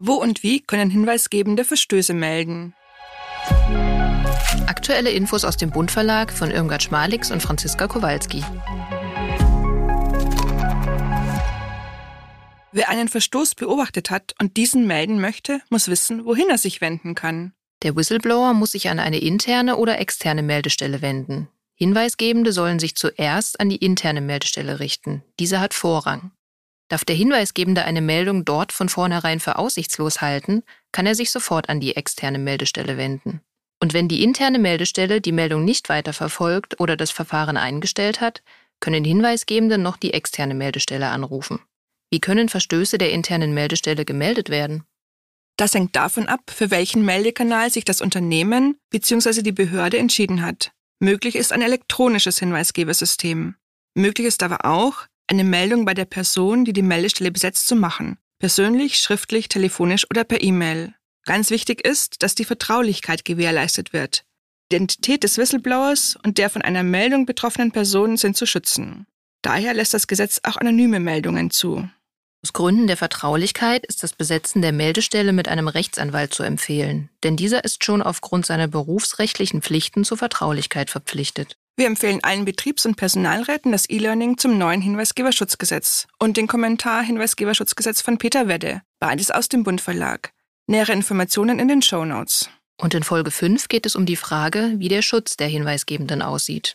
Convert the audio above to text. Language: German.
Wo und wie können Hinweisgebende Verstöße melden? Aktuelle Infos aus dem Bund Verlag von Irmgard Schmalix und Franziska Kowalski. Wer einen Verstoß beobachtet hat und diesen melden möchte, muss wissen, wohin er sich wenden kann. Der Whistleblower muss sich an eine interne oder externe Meldestelle wenden. Hinweisgebende sollen sich zuerst an die interne Meldestelle richten. Diese hat Vorrang. Darf der Hinweisgebende eine Meldung dort von vornherein für aussichtslos halten, kann er sich sofort an die externe Meldestelle wenden. Und wenn die interne Meldestelle die Meldung nicht weiterverfolgt oder das Verfahren eingestellt hat, können Hinweisgebende noch die externe Meldestelle anrufen. Wie können Verstöße der internen Meldestelle gemeldet werden? Das hängt davon ab, für welchen Meldekanal sich das Unternehmen bzw. die Behörde entschieden hat. Möglich ist ein elektronisches Hinweisgebersystem. Möglich ist aber auch, eine Meldung bei der Person, die die Meldestelle besetzt, zu machen. Persönlich, schriftlich, telefonisch oder per E-Mail. Ganz wichtig ist, dass die Vertraulichkeit gewährleistet wird. Die Identität des Whistleblowers und der von einer Meldung betroffenen Person sind zu schützen. Daher lässt das Gesetz auch anonyme Meldungen zu. Aus Gründen der Vertraulichkeit ist das Besetzen der Meldestelle mit einem Rechtsanwalt zu empfehlen, denn dieser ist schon aufgrund seiner berufsrechtlichen Pflichten zur Vertraulichkeit verpflichtet. Wir empfehlen allen Betriebs- und Personalräten das E-Learning zum neuen Hinweisgeberschutzgesetz und den Kommentar Hinweisgeberschutzgesetz von Peter Wedde, beides aus dem Bund Verlag. Nähere Informationen in den Show Notes. Und in Folge 5 geht es um die Frage, wie der Schutz der Hinweisgebenden aussieht.